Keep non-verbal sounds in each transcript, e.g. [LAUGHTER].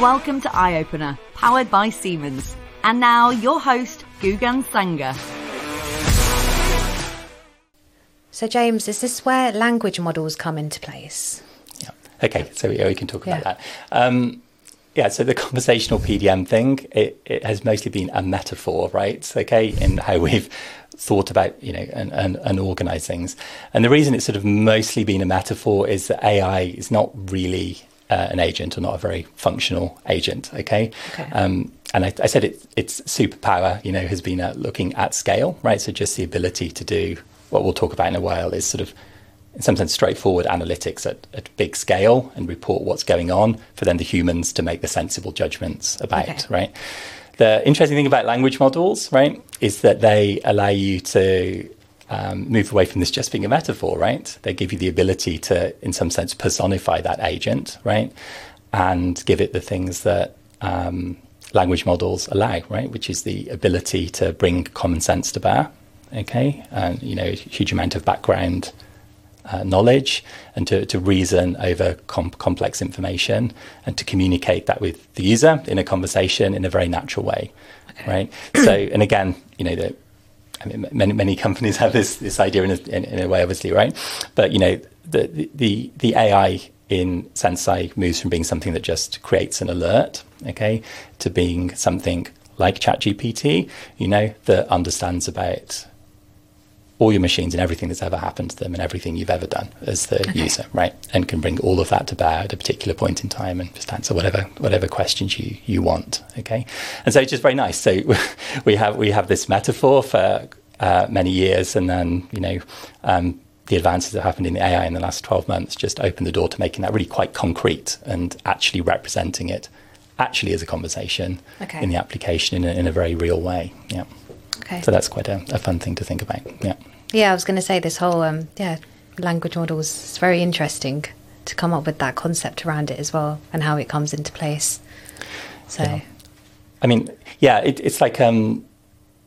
Welcome to Eye Opener, powered by Siemens. And now, your host, Gugan Sanger. So, James, is this where language models come into place? Yeah. Okay, so yeah, we can talk about that. Um, yeah, so the conversational PDM thing, it, it has mostly been a metaphor, right? Okay, in how we've thought about, you know, and, and, and organize things. And the reason it's sort of mostly been a metaphor is that AI is not really uh, an agent or not a very functional agent, okay? Okay. Um, and I, I said it, its superpower, you know, has been uh, looking at scale, right? So just the ability to do what we'll talk about in a while is sort of, in some sense, straightforward analytics at, at big scale and report what's going on for then the humans to make the sensible judgments about, Okay. right? The interesting thing about language models, right, is that they allow you to um, move away from this just being a metaphor, right? They give you the ability to, in some sense, personify that agent, right, and give it the things that um, language models allow, right, which is the ability to bring common sense to bear, okay, and you know, a huge amount of background uh, knowledge and to, to reason over com- complex information and to communicate that with the user in a conversation in a very natural way, right? so, and again, you know, the, I mean, many many companies have this this idea in a, in, in a way, obviously, right? But you know, the the the AI in Senseye moves from being something that just creates an alert, okay, to being something like ChatGPT, you know, that understands about all your machines and everything that's ever happened to them and everything you've ever done as the user, right? And can bring all of that to bear at a particular point in time and just answer whatever whatever questions you you want. Okay, and so it's just very nice. So [LAUGHS] we have we have this metaphor for uh, many years, and then you know. Um, the advances that happened in the AI in the last 12 months just opened the door to making that really quite concrete and actually representing it actually as a conversation Okay. in the application in a, in a very real way. Yeah. Okay. So that's quite a, a fun thing to think about. Yeah. Yeah, I was going to say this whole um, yeah language models is very interesting to come up with that concept around it as well and how it comes into place. So Yeah. I mean, yeah, it, it's like, um,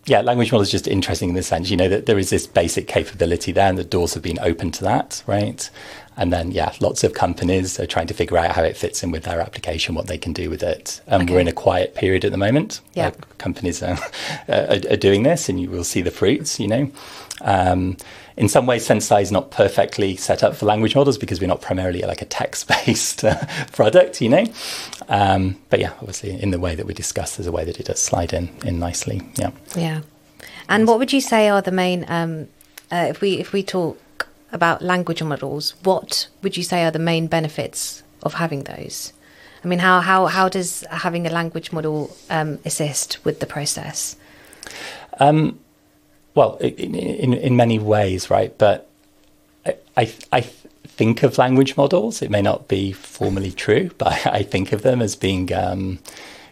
yeah, language model is just interesting in the sense, you know, that there is this basic capability there and the doors have been open to that, right? And then, yeah, lots of companies are trying to figure out how it fits in with their application, what they can do with it. And Okay. we're in a quiet period at the moment. Yeah. Like, companies are, [LAUGHS] are, are doing this and you will see the fruits, you know. Um, in some ways, Senseye is not perfectly set up for language models because we're not primarily like a text-based [LAUGHS] uh, product, you know. Um, but yeah, obviously, in the way that we discussed, there's a way that it does slide in in nicely. Yeah. yeah. And what would you say are the main um, uh, if we if we talk about language models? What would you say are the main benefits of having those? I mean, how how how does having a language model um, assist with the process? Well, in, in in many ways, right? But I, I I think of language models. It may not be formally true, [LAUGHS] but I, I think of them as being, um,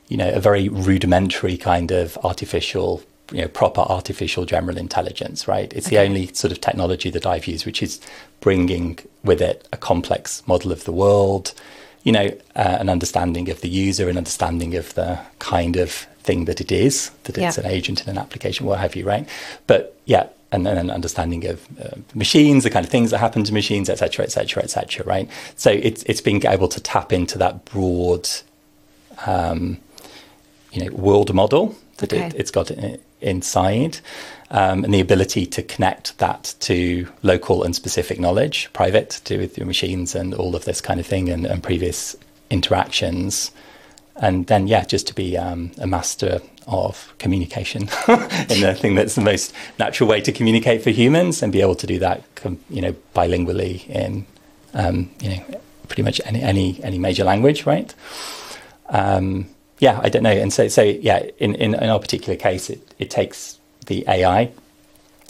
you know, a very rudimentary kind of artificial, you know, proper artificial general intelligence, right? It's the only sort of technology that I've used, which is bringing with it a complex model of the world, you know, uh, an understanding of the user, an understanding of the kind of thing that it is, that it's Yeah. an agent in an application, what have you, right? But yeah, and then an understanding of uh, machines, the kind of things that happen to machines, et cetera, et cetera, et cetera, right? So it's it's being able to tap into that broad, um, you know, world model that Okay. it, it's got inside, um, and the ability to connect that to local and specific knowledge, private, to do with your machines and all of this kind of thing, and, and previous interactions and then yeah just to be um, a master of communication [LAUGHS] in the thing that's the most natural way to communicate for humans and be able to do that you know bilingually in um, you know pretty much any any any major language right um, yeah i don't know and so so yeah in in, in our particular case it, it takes the ai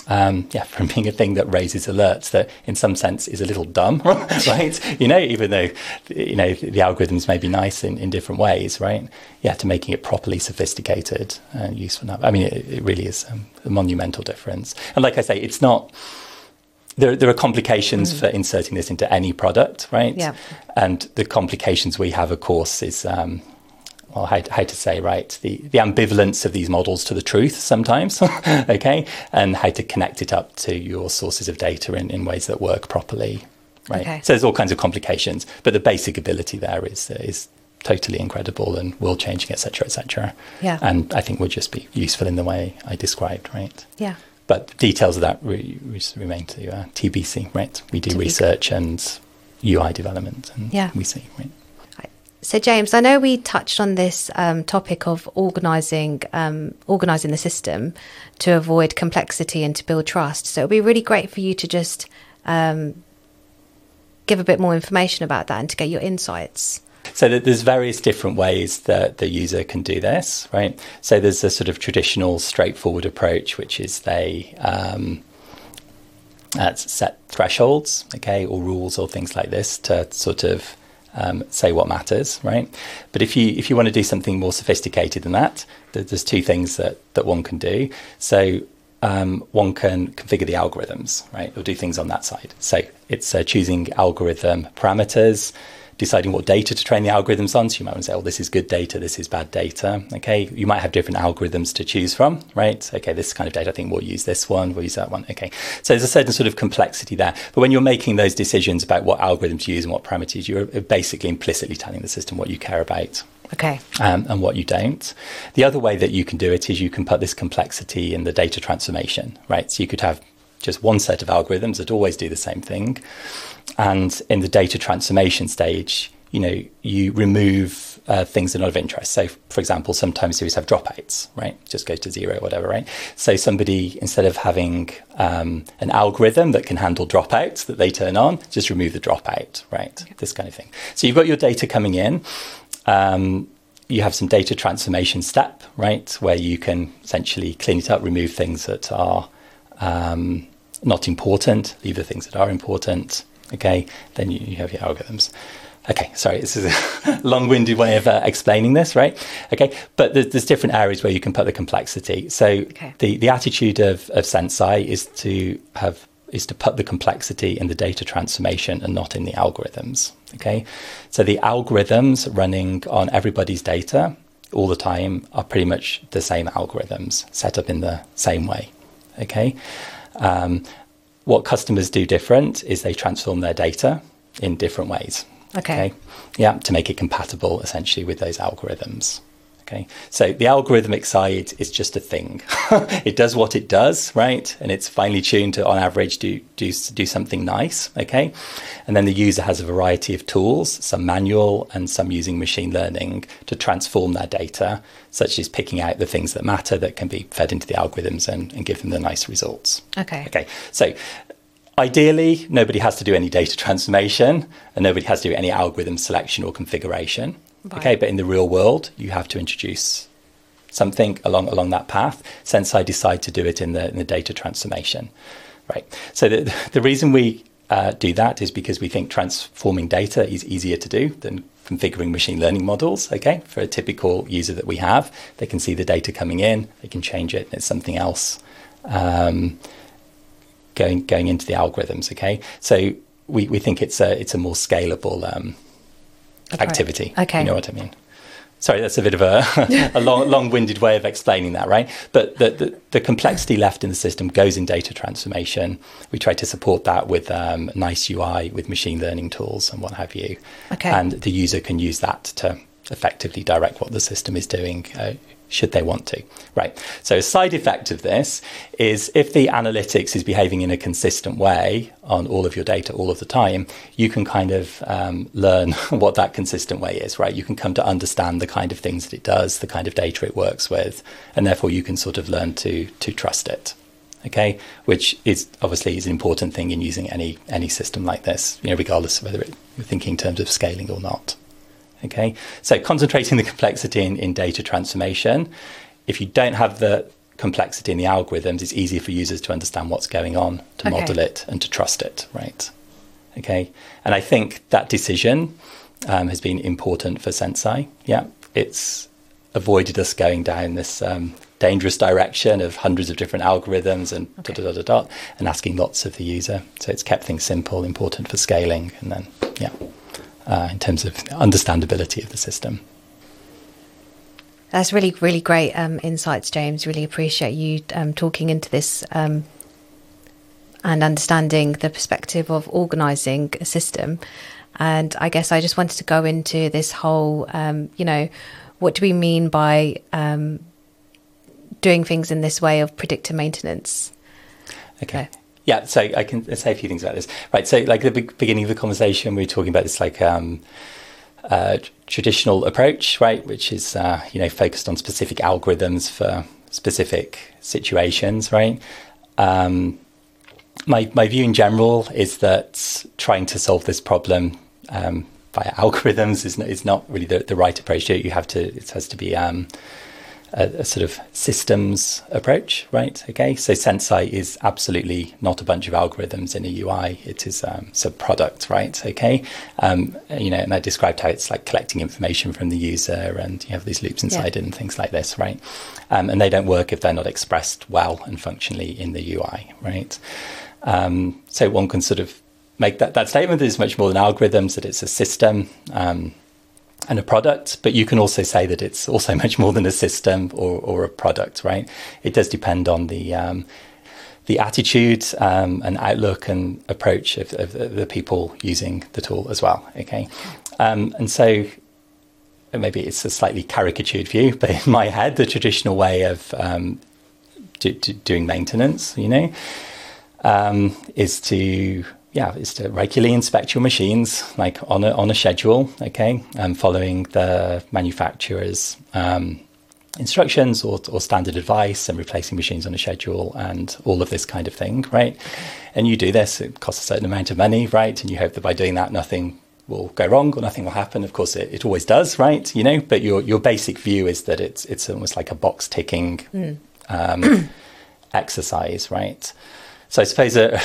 um, yeah, from being a thing that raises alerts that, in some sense, is a little dumb, [LAUGHS] right? You know, even though you know the algorithms may be nice in, in different ways, right? Yeah, to making it properly sophisticated and useful. Enough. I mean, it, it really is um, a monumental difference. And like I say, it's not. There, there are complications for inserting this into any product, right? Yeah. And the complications we have, of course, is um, well, how, how to say, right, the, the ambivalence of these models to the truth sometimes, [LAUGHS] okay, and how to connect it up to your sources of data in, in ways that work properly, right? Okay. So there's all kinds of complications, but the basic ability there is, is totally incredible and world changing, etc., etc. Yeah. And I think would just be useful in the way I described, right? Yeah. But details of that re- re- remain to uh, TBC, right? We do To be- research and UI development, and Yeah. we see, right? So, James, I know we touched on this um, topic of organising um, organising the system to avoid complexity and to build trust. So, it would be really great for you to just um, give a bit more information about that and to get your insights. So there's various different ways that the user can do this, right? So there's a sort of traditional, straightforward approach, which is they um, uh, set thresholds, okay, or rules or things like this to sort of um, say what matters, right? But if you if you want to do something more sophisticated than that, th- there's two things that that one can do. So um, one can configure the algorithms, right, or do things on that side. So it's uh, choosing algorithm parameters, deciding what data to train the algorithms on. So you might want to say, oh, this is good data, this is bad data. Okay, you might have different algorithms to choose from, right? Okay, this kind of data, I think we'll use this one, we'll use that one. Okay, so there's a certain sort of complexity there. But when you're making those decisions about what algorithms to use and what parameters, you're basically implicitly telling the system what you care about Okay. um, and what you don't. The other way that you can do it is you can put this complexity in the data transformation, right? So you could have just one set of algorithms that always do the same thing. And in the data transformation stage, you know, you remove uh, things that are not of interest. So, for example, sometimes you have dropouts, right? Just goes to zero, whatever, right? So somebody, instead of having um, an algorithm that can handle dropouts that they turn on, just remove the dropout, right? This kind of thing. So you've got your data coming in. Um, you have some data transformation step, right, where you can essentially clean it up, remove things that are um, not important, leave the things that are important. Okay, then you, you have your algorithms. Okay, sorry, this is a [LAUGHS] long-winded way of uh, explaining this, right? Okay, but there's, there's different areas where you can put the complexity. So Okay. the, the attitude of, of Senseye is to have is to put the complexity in the data transformation and not in the algorithms. Okay, so the algorithms running on everybody's data all the time are pretty much the same algorithms set up in the same way. Okay, um, what customers do different is they transform their data in different ways. Okay. Yeah, to make it compatible essentially with those algorithms. Okay. So the algorithmic side is just a thing. [LAUGHS] it does what it does, right? And it's finely tuned to, on average, do, do, do something nice. Okay. And then the user has a variety of tools, some manual and some using machine learning to transform their data, such as picking out the things that matter that can be fed into the algorithms and, and give them the nice results. Okay. Okay, so ideally, nobody has to do any data transformation and nobody has to do any algorithm selection or configuration. Okay, but in the real world, you have to introduce something along along that path. Senseye decide to do it in the in the data transformation, right? So the [LAUGHS] the reason we uh, do that is because we think transforming data is easier to do than configuring machine learning models. Okay, for a typical user that we have, they can see the data coming in, they can change it, and it's something else. Um, going going into the algorithms. Okay, so we, we think it's a it's a more scalable um. Activity. Okay. you know what I mean. Sorry, that's a bit of a, [LAUGHS] a long, long-winded way of explaining that, right? But the, the, the complexity left in the system goes in data transformation. We try to support that with um, nice UI, with machine learning tools and what have you. Okay. And the user can use that to effectively direct what the system is doing, uh, should they want to. Right. So a side effect of this is if the analytics is behaving in a consistent way on all of your data all of the time, you can kind of um, learn [LAUGHS] what that consistent way is, right? You can come to understand the kind of things that it does, the kind of data it works with, and therefore you can sort of learn to to trust it. Okay, which is obviously is an important thing in using any any system like this, you know, regardless of whether it, you're thinking in terms of scaling or not. Okay, so concentrating the complexity in, in data transformation. If you don't have the complexity in the algorithms, it's easier for users to understand what's going on, to Okay. model it, and to trust it, right? Okay, and I think that decision um, has been important for Senseye. Yeah, it's avoided us going down this um, dangerous direction of hundreds of different algorithms and Okay. dot, dot, dot, dot, and asking lots of the user. So it's kept things simple, important for scaling, and then, yeah, uh, in terms of understandability of the system. That's really, really great um, insights, James. Really appreciate you um, talking into this um, and understanding the perspective of organising a system. And I guess I just wanted to go into this whole, um, you know, what do we mean by um, doing things in this way of predictive maintenance? Okay. Yeah, so I can say a few things about this. Right, so like the beginning of the conversation, we were talking about this like um, uh, traditional approach, right, which is uh, you know focused on specific algorithms for specific situations, right. Um, my my view in general is that trying to solve this problem um, via [LAUGHS] algorithms is not, is not really the, the right approach. You have to it has to be um, a, a, sort of systems approach, right? Okay, so Senseye is absolutely not a bunch of algorithms in a UI. It is um, product, right? Okay, um, you know, and I described how it's like collecting information from the user, and you have these loops inside yeah. it and things like this, right? Um, and they don't work if they're not expressed well and functionally in the UI, right? Um, so one can sort of make that that statement that it's much more than algorithms; that it's a system. And a product, but you can also say that it's also [LAUGHS] much more than a system or, or a product, right? It does depend on the um, the attitude um, and outlook and approach of, of, the people using the tool as well. Okay, um, and so maybe it's a slightly caricatured view, [LAUGHS] but in my head, the traditional way of um, do, do doing maintenance, you know, um, is to yeah, is to regularly inspect your machines, like on a on a schedule, okay, um, following the manufacturer's um, instructions or, or standard advice, and replacing machines on a schedule, and all of this kind of thing, right? And you do this; it costs a certain amount of money, right? And you hope that by doing that, nothing will go wrong or nothing will happen. Of course, it, it always does, right? You know, but your your basic view is that it's it's almost like a box ticking mm. um, [CLEARS THROAT] exercise, right? So I suppose a,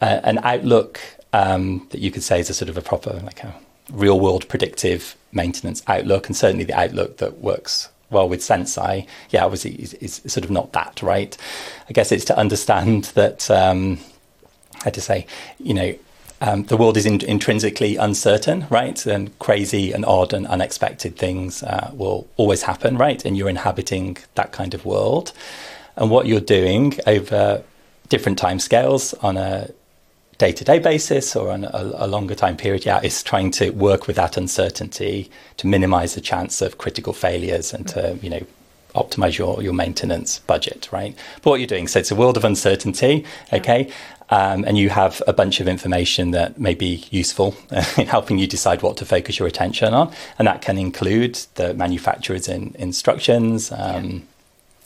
uh, an outlook um, that you could say is a sort of a proper, like a real world predictive maintenance outlook, and certainly the outlook that works well with Sensei. yeah, obviously is, sort of not that, right? I guess it's to understand [LAUGHS] that, um, how to say, you know, um, the world is in, intrinsically uncertain, right? And crazy and odd and unexpected things uh, will always happen, right? And you're inhabiting that kind of world. And what you're doing over different time scales on a day to day basis or on a, a, longer time period, yeah, is trying to work with that uncertainty to minimize the chance of critical failures and to, you know, optimize your, your maintenance budget, right? But what you're doing, so it's a world of uncertainty, okay? Um, and you have a bunch of information that may be useful [LAUGHS] in helping you decide what to focus your attention on. And that can include the manufacturer's in, instructions, um, yeah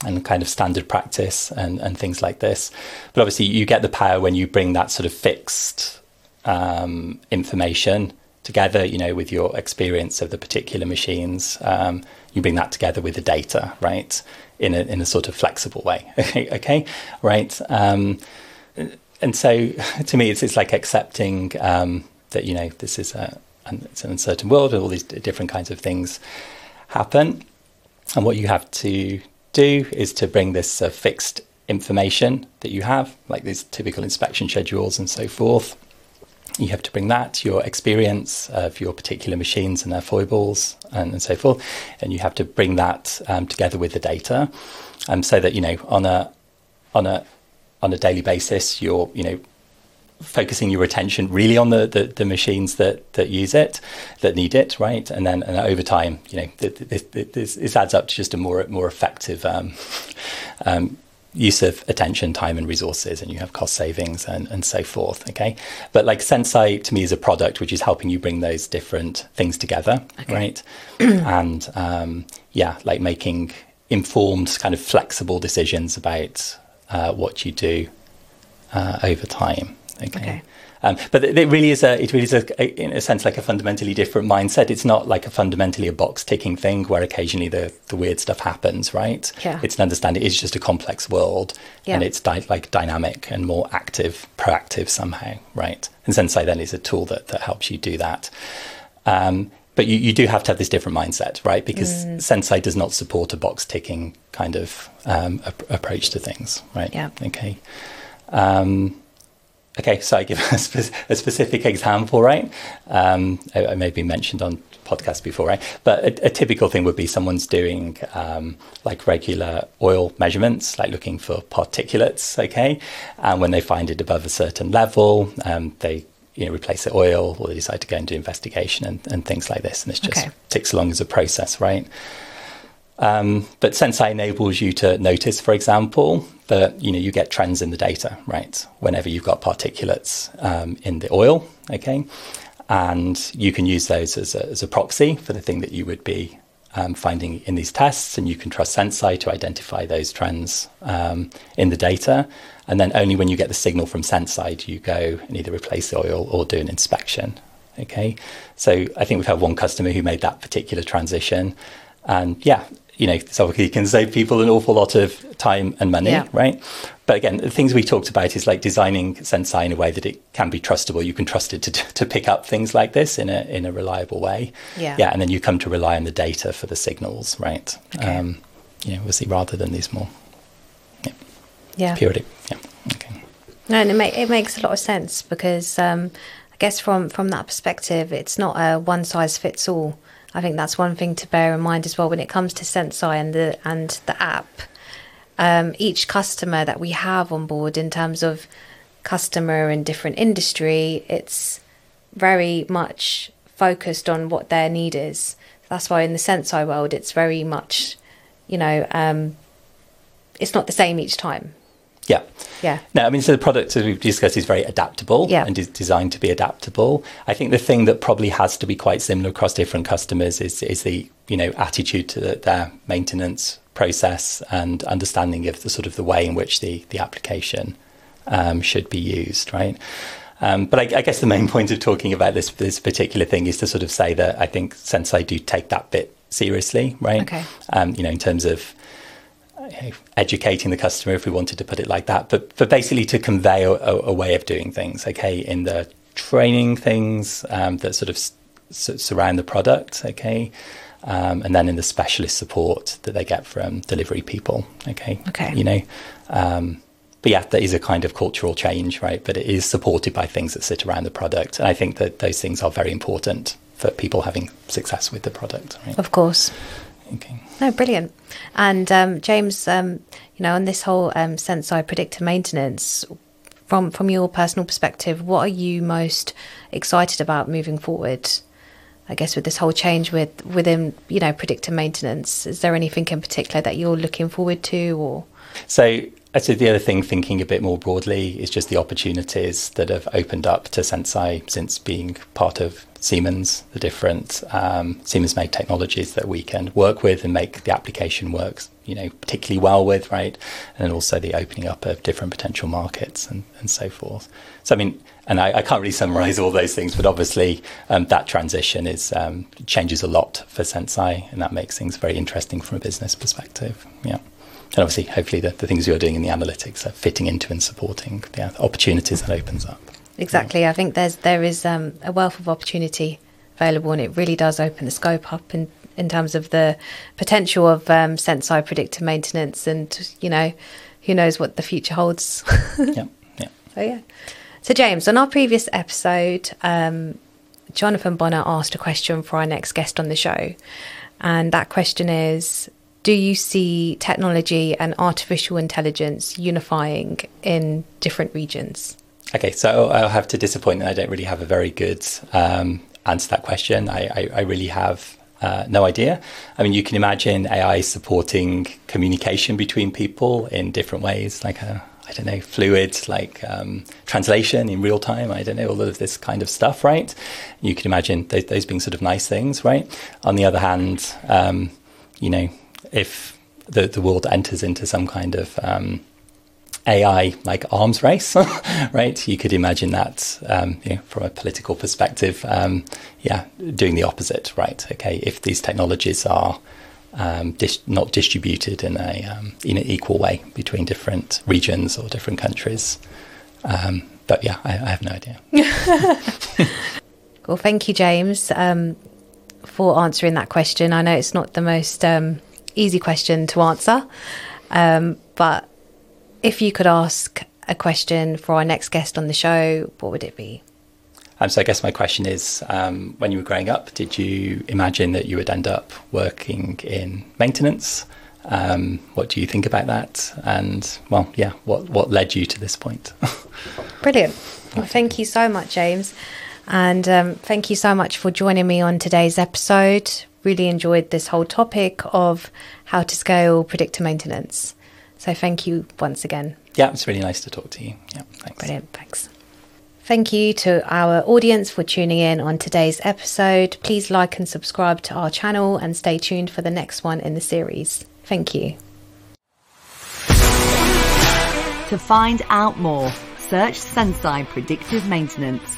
and kind of standard practice and, and things like this. But obviously, you get the power when you bring that sort of fixed um, information together, you know, with your experience of the particular machines. Um, you bring that together with the data, right, in a, in a sort of flexible way. [LAUGHS] okay, right. Um, and so [LAUGHS] to me, it's, it's like accepting um, that, you know, this is a, it's an uncertain world and all these different kinds of things happen. And what you have to do is to bring this uh, fixed information that you have, like these typical inspection schedules and so forth. You have to bring that, your experience of your particular machines and their foibles and, and so forth, and you have to bring that um, together with the data, um, so that you know on a on a on a daily basis you're you know focusing your attention really on the, the, the, machines that, that use it, that need it, right? And then and over time, you know, this, this, this adds up to just a more more effective um, um, use of attention, time, and resources, and you have cost savings and, and so forth. Okay, but like Senseye to me is a product which is helping you bring those different things together, okay. right? [CLEARS THROAT] and um, yeah, like making informed, kind of flexible decisions about uh, what you do uh, over time. Okay. okay. Um, but it really is a, it really is a, in a sense like a fundamentally different mindset. It's not like a fundamentally a box ticking thing where occasionally the, the weird stuff happens, right? Yeah. It's an understanding. It's just a complex world, yeah. and it's di- like dynamic and more active, proactive somehow, right? And Senseye then is a tool that that helps you do that. Um, but you, you do have to have this different mindset, right? Because mm. Senseye does not support a box ticking kind of um, a- approach to things, right? Yeah. Okay. Um, Okay, so I give [LAUGHS] a, spe- a specific example, right? Um, I, I maybe mentioned on podcast before, right? But a, a typical thing would be someone's doing um, like regular oil measurements, like looking for particulates, okay? And when they find it above a certain level, um, they you know replace the oil or they decide to go and do investigation and, and things like this and this just Okay. ticks along as a process right um, but Senseye enables you to notice, for example, that you know you get trends in the data, right? Whenever you've got particulates um, in the oil, okay, and you can use those as a, as a proxy for the thing that you would be um, finding in these tests, and you can trust Senseye to identify those trends um, in the data, and then only when you get the signal from Senseye do you go and either replace the oil or do an inspection. Okay, so I think we've had one customer who made that particular transition, and yeah, you know, so you can save people an awful lot of time and money, Yeah. right? But again, the things we talked about is like designing Senseye in a way that it can be trustable. You can trust it to, to pick up things like this in a in a reliable way. Yeah. Yeah, and then you come to rely on the data for the signals, right? Okay. Um, you know, obviously rather than these more Yeah. periodic. Yeah. Okay. No, and it, ma- it makes a lot of sense because um, I guess from from that perspective, it's not a one size fits all. I think that's one thing to bear in mind as well when it comes to Senseye and the and the app. Um, each customer that we have on board, in terms of customer in different industry, it's very much focused on what their need is. That's why in the Senseye world, it's very much, you know, um, it's not the same each time. Yeah. Yeah. No, I mean, so the product, as we've discussed, is very adaptable Yeah. and is designed to be adaptable. I think the thing that probably has to be quite similar across different customers is is the you know attitude to the, their maintenance process and understanding of the sort of the way in which the the application um, should be used, right? Um, but I, I guess the main [LAUGHS] point of talking about this this particular thing is to sort of say that I think Senseye do take that bit seriously, right? Okay. Um, you know, in terms of educating the customer, if we wanted to put it like that, but but basically to convey a, a, a way of doing things. Okay, in the training things um, that sort of s- s- surround the product. Okay. Um, and then in the specialist support that they get from delivery people, okay, Okay. you know, um, but yeah, that is a kind of cultural change, right? But it is supported by things that sit around the product, and I think that those things are very important for people having success with the product. Right? Of course. Okay. No, brilliant. And um, James, um, you know, on this whole um, Senseye predictive maintenance, from from your personal perspective, what are you most excited about moving forward? I guess with this whole change with within you know predictive maintenance, is there anything in particular that you're looking forward to, or So I say the other thing, thinking a bit more broadly, is just the opportunities that have opened up to Senseye since being part of Siemens, the different um, Siemens made technologies that we can work with and make the application works, you know, particularly well with, right? And also the opening up of different potential markets and, and so forth. So, I mean, and I, I can't really summarize all those things, but obviously um, that transition is um, changes a lot for Senseye, and that makes things very interesting from a business perspective. Yeah. And obviously, hopefully, the, the things you're doing in the analytics are fitting into and supporting the opportunities that opens up. exactly? I think there's there is um, a wealth of opportunity available, and it really does open the scope up in in terms of the potential of um, Senseye predictive maintenance, and you know, who knows what the future holds. [LAUGHS] yeah, yeah. So yeah. So James, on our previous episode, um, Jonathan Bonner asked a question for our next guest on the show, and that question is: Do you see technology and artificial intelligence unifying in different regions? Okay, so I'll have to disappoint that I don't really have a very good um, answer to that question. I, I, I really have uh, no idea. I mean, you can imagine AI supporting communication between people in different ways, like a, I don't know, fluid, like um, translation in real time. I don't know, all of this kind of stuff, right? You can imagine those, those being sort of nice things, right? On the other hand, um, you know, if the, the world enters into some kind of um, AI like arms race, [LAUGHS] right? You could imagine that um, you know, from a political perspective, um, yeah, doing the opposite, right? Okay, if these technologies are um, dis- not distributed in a um, in an equal way between different regions or different countries, um, but yeah, I, I have no idea. [LAUGHS] Well, thank you, James, um, for answering that question. I know it's not the most um, easy question to answer, um, but if you could ask a question for our next guest on the show, what would it be? Um, so I guess my question is, um, when you were growing up, did you imagine that you would end up working in maintenance? Um, what do you think about that? And well, yeah, what what led you to this point? [LAUGHS] Brilliant. Well, thank you so much, James. And um, thank you so much for joining me on today's episode. Really enjoyed this whole topic of how to scale predictor maintenance. So thank you once again. Yeah, it's really nice to talk to you. Yeah, thanks. Brilliant. Thanks. Thank you to our audience for tuning in on today's episode. Please like and subscribe to our channel and stay tuned for the next one in the series. Thank you. To find out more, search Senseye Predictive Maintenance.